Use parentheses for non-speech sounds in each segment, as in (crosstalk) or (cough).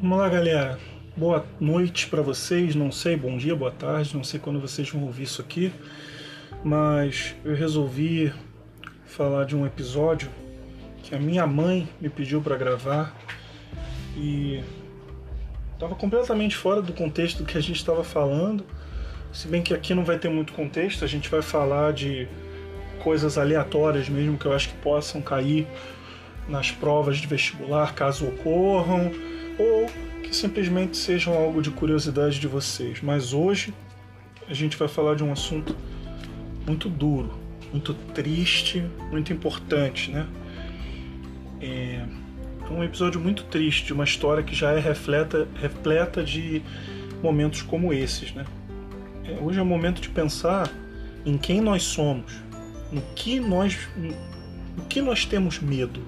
Vamos lá, galera. Boa noite para vocês. Não sei, bom dia, boa tarde. Não sei quando vocês vão ouvir isso aqui, mas eu resolvi falar de um episódio que a minha mãe me pediu para gravar e estava completamente fora do contexto do que a gente estava falando. Se bem que aqui não vai ter muito contexto, a gente vai falar de coisas aleatórias mesmo que eu acho que possam cair nas provas de vestibular caso ocorram ou que simplesmente sejam algo de curiosidade de vocês. Mas hoje a gente vai falar de um assunto muito duro, muito triste, muito importante, né? É um episódio muito triste de uma história que já é refleta, repleta de momentos como esses, né? É, hoje é o momento de pensar em quem nós somos, no que nós, no que nós temos medo,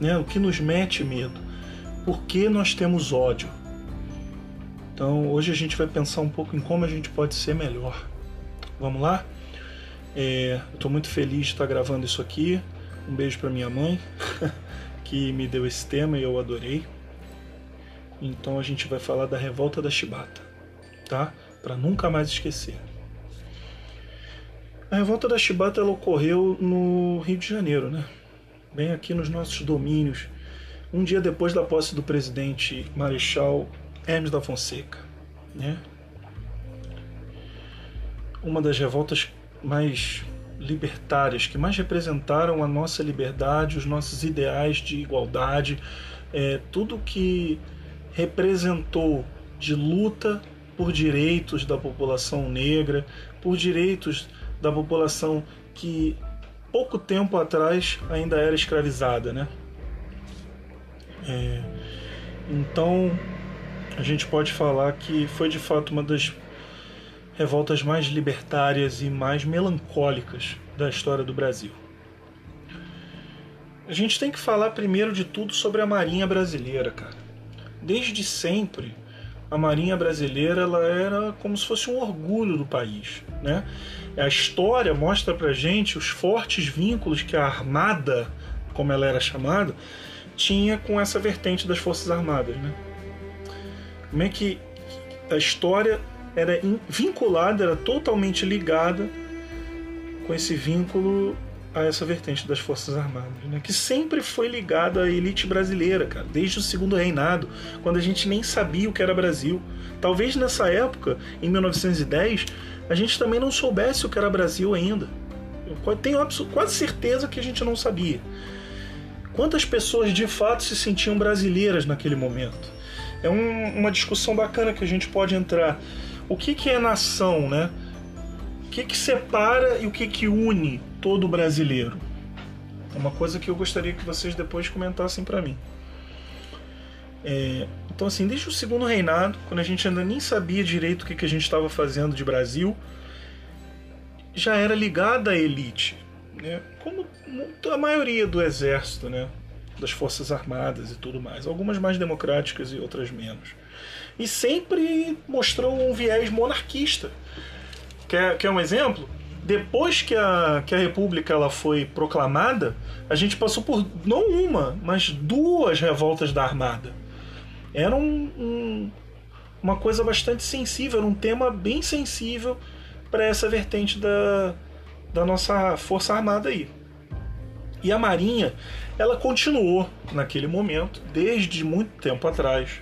né? O que nos mete medo por que nós temos ódio. Então hoje a gente vai pensar um pouco em como a gente pode ser melhor. Vamos lá? É, Estou muito feliz de estar gravando isso aqui. Um beijo para minha mãe, (laughs) que me deu esse tema e eu adorei. Então a gente vai falar da revolta da Chibata, tá? Para nunca mais esquecer. A revolta da Chibata ocorreu no Rio de Janeiro, né? Bem aqui nos nossos domínios um dia depois da posse do presidente Marechal Hermes da Fonseca. Né? Uma das revoltas mais libertárias, que mais representaram a nossa liberdade, os nossos ideais de igualdade, é, tudo que representou de luta por direitos da população negra, por direitos da população que pouco tempo atrás ainda era escravizada, né? É, então, a gente pode falar que foi de fato uma das revoltas mais libertárias e mais melancólicas da história do Brasil. A gente tem que falar primeiro de tudo sobre a Marinha Brasileira, cara. Desde sempre, a Marinha Brasileira ela era como se fosse um orgulho do país, né? A história mostra pra gente os fortes vínculos que a Armada, como ela era chamada, tinha com essa vertente das Forças Armadas, né? Como é que a história era vinculada, era totalmente ligada com esse vínculo a essa vertente das Forças Armadas, né? que sempre foi ligada à elite brasileira, cara, desde o segundo reinado, quando a gente nem sabia o que era Brasil. Talvez nessa época, em 1910, a gente também não soubesse o que era Brasil ainda. Eu tenho quase certeza que a gente não sabia. Quantas pessoas de fato se sentiam brasileiras naquele momento? É um, uma discussão bacana que a gente pode entrar. O que, que é nação, né? O que, que separa e o que, que une todo brasileiro? É uma coisa que eu gostaria que vocês depois comentassem para mim. É, então, assim, desde o segundo reinado, quando a gente ainda nem sabia direito o que, que a gente estava fazendo de Brasil, já era ligada à elite né? como a maioria do exército, né? das forças armadas e tudo mais, algumas mais democráticas e outras menos. E sempre mostrou um viés monarquista. Quer, quer um exemplo? Depois que a, que a República ela foi proclamada, a gente passou por não uma, mas duas revoltas da Armada. Era um, um, uma coisa bastante sensível, era um tema bem sensível para essa vertente da, da nossa Força Armada aí. E a Marinha, ela continuou naquele momento, desde muito tempo atrás.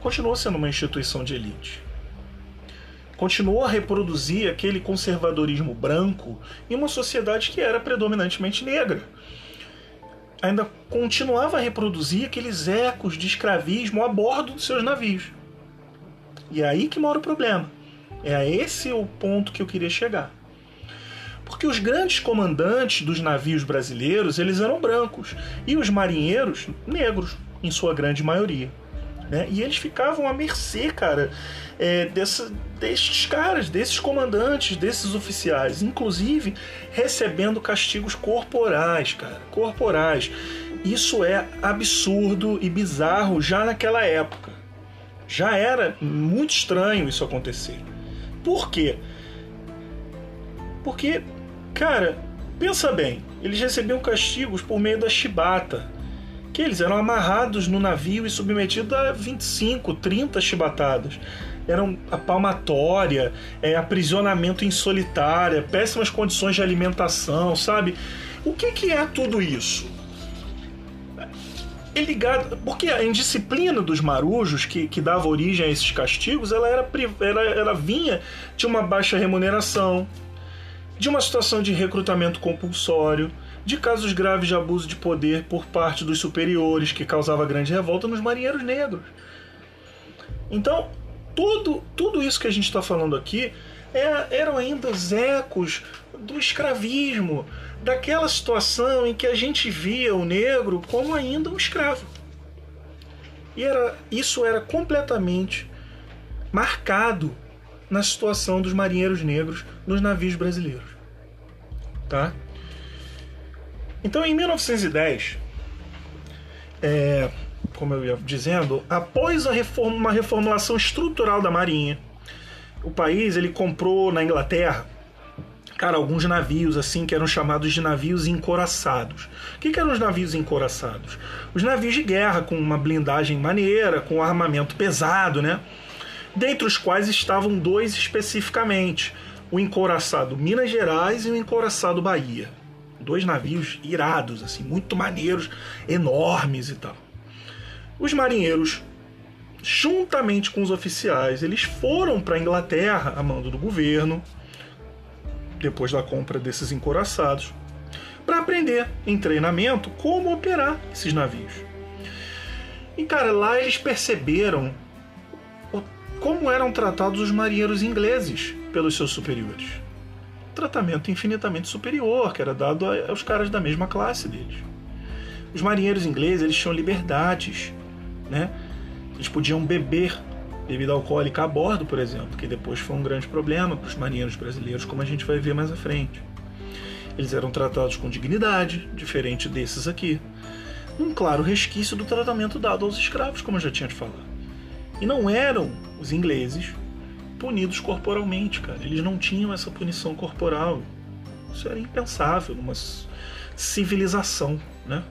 Continuou sendo uma instituição de elite. Continuou a reproduzir aquele conservadorismo branco em uma sociedade que era predominantemente negra. Ainda continuava a reproduzir aqueles ecos de escravismo a bordo dos seus navios. E é aí que mora o problema. É esse o ponto que eu queria chegar. Porque os grandes comandantes dos navios brasileiros, eles eram brancos e os marinheiros negros, em sua grande maioria. Né? E eles ficavam à mercê, cara, é, desses caras, desses comandantes, desses oficiais, inclusive recebendo castigos corporais, cara, corporais. Isso é absurdo e bizarro já naquela época. Já era muito estranho isso acontecer. Por quê? Porque Cara, pensa bem, eles recebiam castigos por meio da chibata, que eles eram amarrados no navio e submetidos a 25, 30 chibatadas. Eram a palmatória, é, aprisionamento em solitária, péssimas condições de alimentação, sabe? O que, que é tudo isso? É ligado. Porque a indisciplina dos marujos, que, que dava origem a esses castigos, ela, era, ela, ela vinha de uma baixa remuneração, de uma situação de recrutamento compulsório, de casos graves de abuso de poder por parte dos superiores, que causava grande revolta nos marinheiros negros. Então, tudo, tudo isso que a gente está falando aqui é, eram ainda os ecos do escravismo, daquela situação em que a gente via o negro como ainda um escravo. E era, isso era completamente marcado na situação dos marinheiros negros nos navios brasileiros. Tá? Então, em 1910, é, como eu ia dizendo, após a reforma, uma reformulação estrutural da Marinha, o país ele comprou na Inglaterra, cara, alguns navios assim que eram chamados de navios encoraçados. O que, que eram os navios encoraçados? Os navios de guerra com uma blindagem maneira, com armamento pesado, né? Dentre os quais estavam dois especificamente: o encoraçado Minas Gerais e o encoraçado Bahia. Dois navios irados, assim, muito maneiros, enormes e tal. Os marinheiros juntamente com os oficiais, eles foram para a Inglaterra a mando do governo, depois da compra desses encoraçados, para aprender em treinamento como operar esses navios. E cara, lá eles perceberam como eram tratados os marinheiros ingleses pelos seus superiores. Tratamento infinitamente superior que era dado aos caras da mesma classe deles. Os marinheiros ingleses eles tinham liberdades, né? Eles podiam beber bebida alcoólica a bordo, por exemplo, que depois foi um grande problema para os marinheiros brasileiros, como a gente vai ver mais à frente. Eles eram tratados com dignidade, diferente desses aqui. Um claro resquício do tratamento dado aos escravos, como eu já tinha te falado. E não eram os ingleses punidos corporalmente, cara. Eles não tinham essa punição corporal. Isso era impensável numa civilização, né?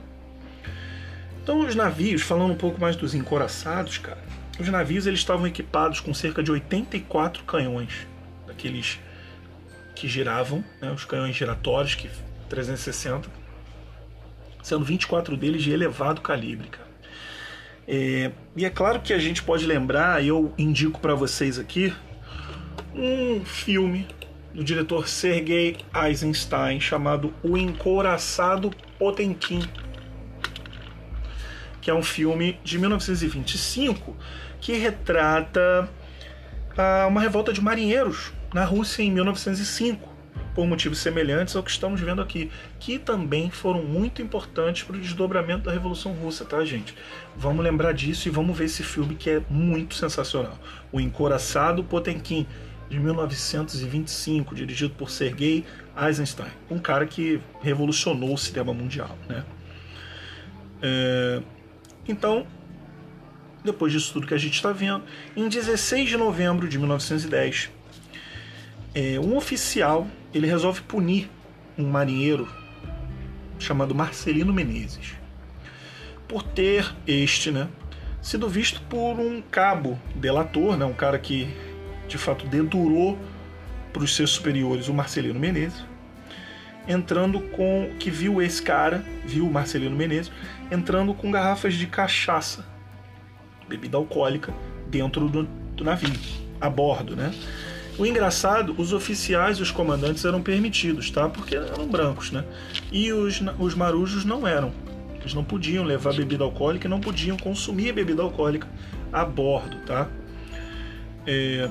Então os navios, falando um pouco mais dos encoraçados, cara, os navios eles estavam equipados com cerca de 84 canhões, daqueles que giravam, né, os canhões giratórios que 360, sendo 24 deles de elevado calibre, cara. É, e é claro que a gente pode lembrar, eu indico para vocês aqui um filme do diretor Sergei Eisenstein chamado O Encouraçado Potemkin que é um filme de 1925 que retrata ah, uma revolta de marinheiros na Rússia em 1905, por motivos semelhantes ao que estamos vendo aqui, que também foram muito importantes para o desdobramento da Revolução Russa, tá, gente? Vamos lembrar disso e vamos ver esse filme que é muito sensacional. O Encoraçado Potemkin, de 1925, dirigido por Sergei Eisenstein, um cara que revolucionou o cinema mundial, né? É, então, depois disso tudo que a gente está vendo, em 16 de novembro de 1910, é, um oficial ele resolve punir um marinheiro chamado Marcelino Menezes por ter este, né, sido visto por um cabo delator, né, um cara que de fato dedurou para os seus superiores o Marcelino Menezes, entrando com que viu esse cara, viu o Marcelino Menezes, entrando com garrafas de cachaça, bebida alcoólica, dentro do, do navio, a bordo, né? O engraçado, os oficiais e os comandantes eram permitidos, tá? Porque eram brancos, né? E os, os marujos não eram. Eles não podiam levar bebida alcoólica e não podiam consumir bebida alcoólica a bordo, tá? É...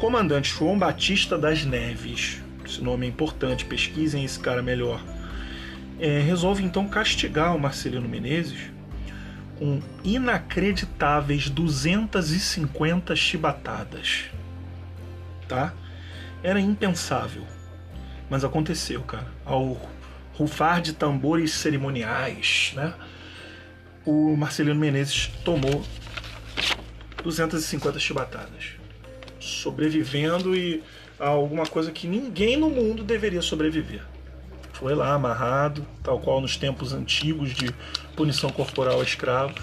Comandante João Batista das Neves, esse nome é importante, pesquisem esse cara melhor é, resolve então castigar o Marcelino Menezes com inacreditáveis 250 chibatadas. Tá? Era impensável. Mas aconteceu, cara. Ao rufar de tambores cerimoniais, né? O Marcelino Menezes tomou 250 chibatadas. Sobrevivendo e a alguma coisa que ninguém no mundo deveria sobreviver Foi lá amarrado, tal qual nos tempos antigos de punição corporal a escravos,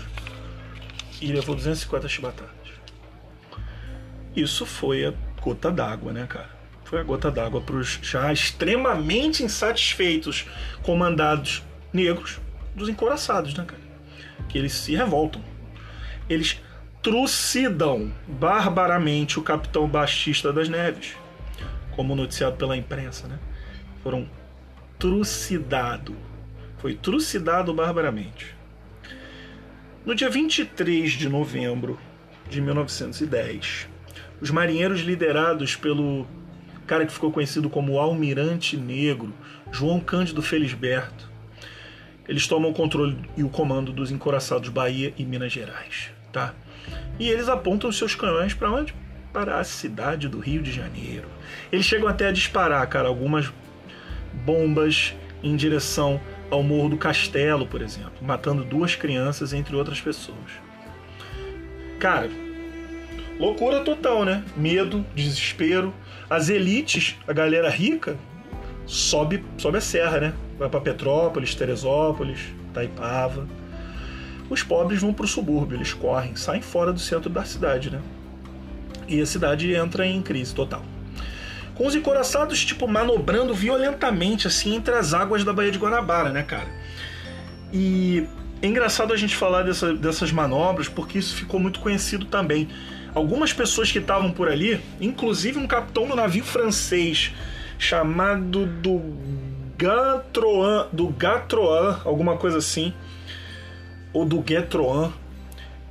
e levou 250 chibatadas. Isso foi a gota d'água, né, cara? Foi a gota d'água para os já extremamente insatisfeitos comandados negros dos encoraçados, né, cara? Que eles se revoltam. Eles trucidam barbaramente o capitão Batista das Neves, como noticiado pela imprensa, né? Foram trucidado. Foi trucidado barbaramente. No dia 23 de novembro de 1910, os marinheiros liderados pelo cara que ficou conhecido como Almirante Negro, João Cândido Felisberto, eles tomam o controle e o comando dos encoraçados Bahia e Minas Gerais, tá? E eles apontam seus canhões para onde? Para a cidade do Rio de Janeiro. Eles chegam até a disparar, cara, algumas bombas em direção ao Morro do Castelo, por exemplo, matando duas crianças, entre outras pessoas. Cara, loucura total, né? Medo, desespero. As elites, a galera rica, sobe, sobe a serra, né? Vai para Petrópolis, Teresópolis, Taipava. Os pobres vão para o subúrbio, eles correm, saem fora do centro da cidade, né? E a cidade entra em crise total com os encoraçados, tipo, manobrando violentamente, assim, entre as águas da Baía de Guanabara, né, cara? E é engraçado a gente falar dessa, dessas manobras, porque isso ficou muito conhecido também. Algumas pessoas que estavam por ali, inclusive um capitão do navio francês, chamado do Gatroan, do Gatroan, alguma coisa assim, ou do Gatroan,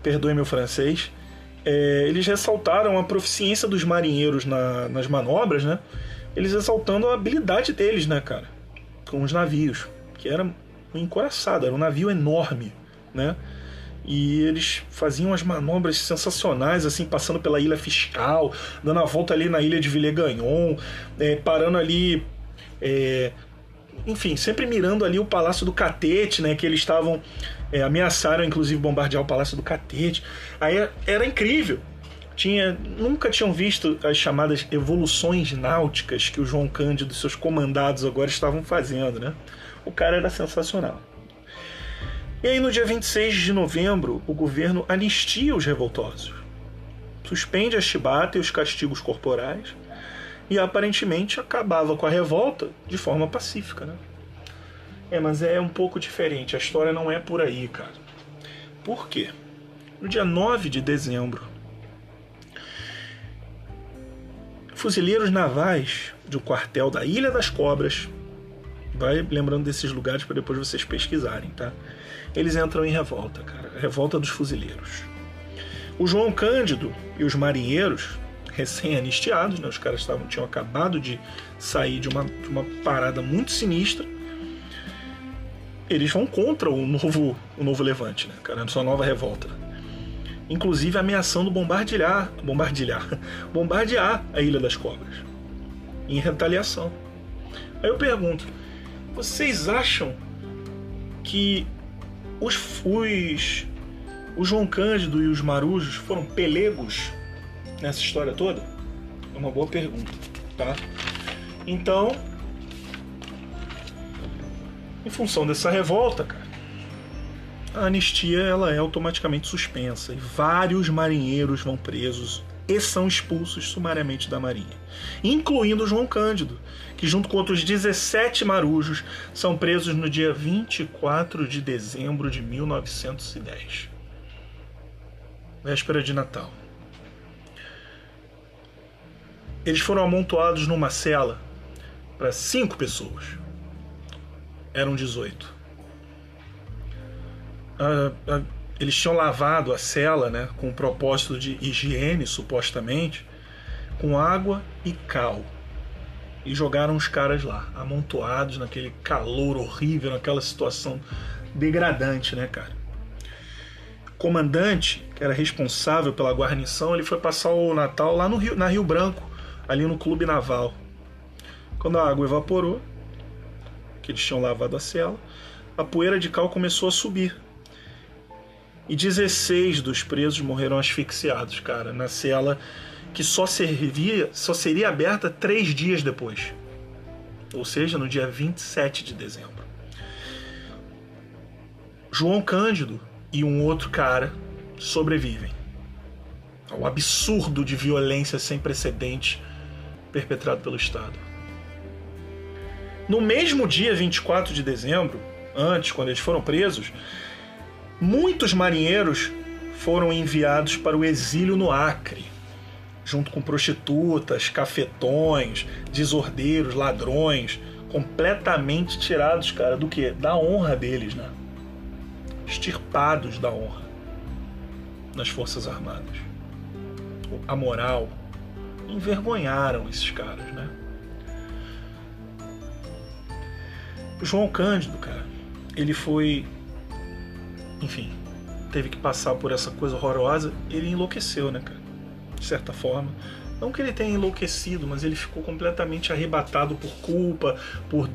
perdoe meu francês, é, eles ressaltaram a proficiência dos marinheiros na, nas manobras, né? Eles ressaltando a habilidade deles, né, cara? Com os navios, que era um encoraçado, era um navio enorme, né? E eles faziam as manobras sensacionais, assim, passando pela Ilha Fiscal, dando a volta ali na ilha de Villegagnon, é, parando ali é, enfim, sempre mirando ali o Palácio do Catete, né? Que eles estavam. É, ameaçaram, inclusive, bombardear o Palácio do Catete. Aí era incrível. Tinha, nunca tinham visto as chamadas evoluções náuticas que o João Cândido e seus comandados agora estavam fazendo, né? O cara era sensacional. E aí, no dia 26 de novembro, o governo anistia os revoltosos. Suspende a chibata e os castigos corporais e aparentemente acabava com a revolta de forma pacífica, né? É, mas é um pouco diferente, a história não é por aí, cara. Por quê? No dia 9 de dezembro, fuzileiros navais do quartel da Ilha das Cobras, vai lembrando desses lugares para depois vocês pesquisarem, tá? Eles entram em revolta, cara, revolta dos fuzileiros. O João Cândido e os marinheiros recém-anistiados, né? os caras estavam, tinham acabado de sair de uma, de uma parada muito sinistra. Eles vão contra o novo, o novo levante, né, cara? Sua nova revolta. Inclusive ameaçando bombardear, bombardear, (laughs) bombardear a Ilha das Cobras. Em retaliação. Aí eu pergunto: vocês acham que os, os, o João Cândido e os marujos foram pelegos nessa história toda? É uma boa pergunta, tá? Então, em função dessa revolta, cara, a anistia ela é automaticamente suspensa e vários marinheiros vão presos e são expulsos sumariamente da marinha, incluindo João Cândido, que junto com outros 17 marujos são presos no dia 24 de dezembro de 1910, véspera de Natal. Eles foram amontoados numa cela para cinco pessoas. Eram 18. Ah, ah, eles tinham lavado a cela, né, com o propósito de higiene, supostamente, com água e cal. E jogaram os caras lá, amontoados naquele calor horrível, naquela situação degradante, né, cara? O comandante, que era responsável pela guarnição, ele foi passar o Natal lá no Rio, na Rio Branco, ali no clube naval. Quando a água evaporou, que eles tinham lavado a cela, a poeira de cal começou a subir. E 16 dos presos morreram asfixiados, cara, na cela que só servia, só seria aberta três dias depois. ou seja, no dia 27 de dezembro. João Cândido e um outro cara sobrevivem ao absurdo de violência sem precedentes perpetrado pelo Estado. No mesmo dia 24 de dezembro, antes, quando eles foram presos, muitos marinheiros foram enviados para o exílio no Acre, junto com prostitutas, cafetões, desordeiros, ladrões, completamente tirados, cara, do que? Da honra deles, né? Extirpados da honra nas Forças Armadas. A moral. Envergonharam esses caras, né? João Cândido, cara, ele foi. Enfim, teve que passar por essa coisa horrorosa. Ele enlouqueceu, né, cara? De certa forma. Não que ele tenha enlouquecido, mas ele ficou completamente arrebatado por culpa, por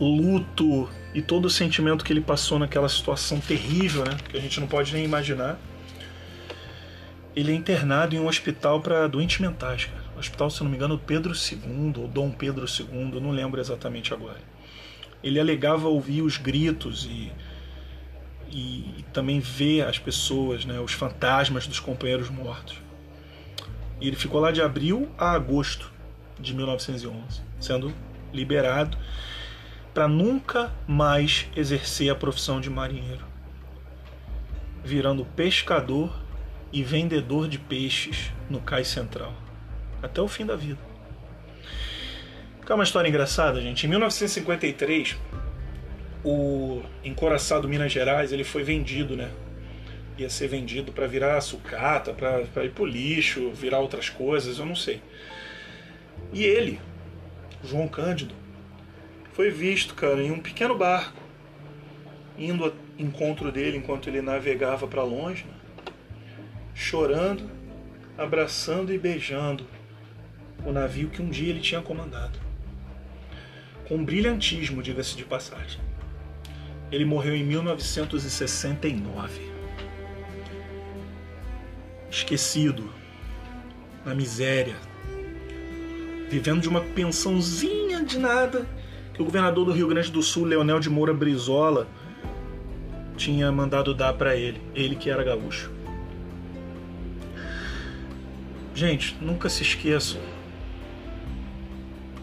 luto e todo o sentimento que ele passou naquela situação terrível, né? Que a gente não pode nem imaginar. Ele é internado em um hospital para doentes mentais, cara. Hospital, se não me engano, Pedro II ou Dom Pedro II, não lembro exatamente agora. Ele alegava ouvir os gritos e, e, e também ver as pessoas, né, os fantasmas dos companheiros mortos. E ele ficou lá de abril a agosto de 1911, sendo liberado para nunca mais exercer a profissão de marinheiro, virando pescador e vendedor de peixes no cais central, até o fim da vida. Que é uma história engraçada, gente. Em 1953, o encoraçado Minas Gerais ele foi vendido, né? ia ser vendido para virar sucata, para ir pro lixo, virar outras coisas, eu não sei. E ele, João Cândido, foi visto, cara, em um pequeno barco, indo ao encontro dele enquanto ele navegava para longe, né? Chorando, abraçando e beijando o navio que um dia ele tinha comandado. Com brilhantismo, diga-se de passagem. Ele morreu em 1969 esquecido, na miséria, vivendo de uma pensãozinha de nada que o governador do Rio Grande do Sul, Leonel de Moura Brizola, tinha mandado dar para ele, ele que era gaúcho. Gente, nunca se esqueçam.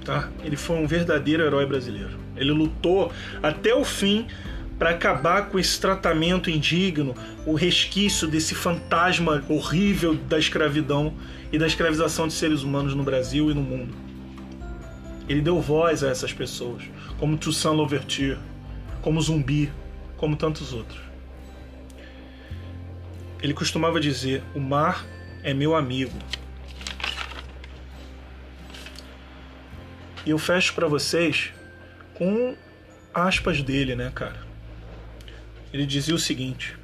Tá? Ele foi um verdadeiro herói brasileiro. Ele lutou até o fim para acabar com esse tratamento indigno, o resquício desse fantasma horrível da escravidão e da escravização de seres humanos no Brasil e no mundo. Ele deu voz a essas pessoas, como Toussaint Louverture, como Zumbi, como tantos outros. Ele costumava dizer: "O mar é meu amigo". E eu fecho para vocês com aspas dele, né, cara? Ele dizia o seguinte: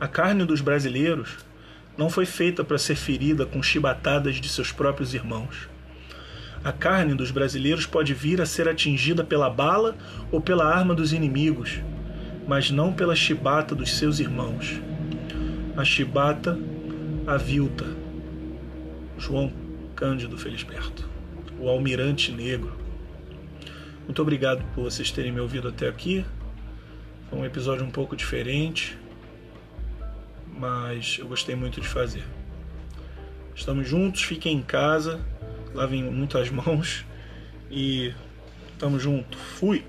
A carne dos brasileiros não foi feita para ser ferida com chibatadas de seus próprios irmãos. A carne dos brasileiros pode vir a ser atingida pela bala ou pela arma dos inimigos, mas não pela chibata dos seus irmãos. A chibata avilta. João Cândido Felisberto, o almirante negro. Muito obrigado por vocês terem me ouvido até aqui. Foi um episódio um pouco diferente, mas eu gostei muito de fazer. Estamos juntos, fiquem em casa, lavem muitas (laughs) mãos e tamo junto. Fui!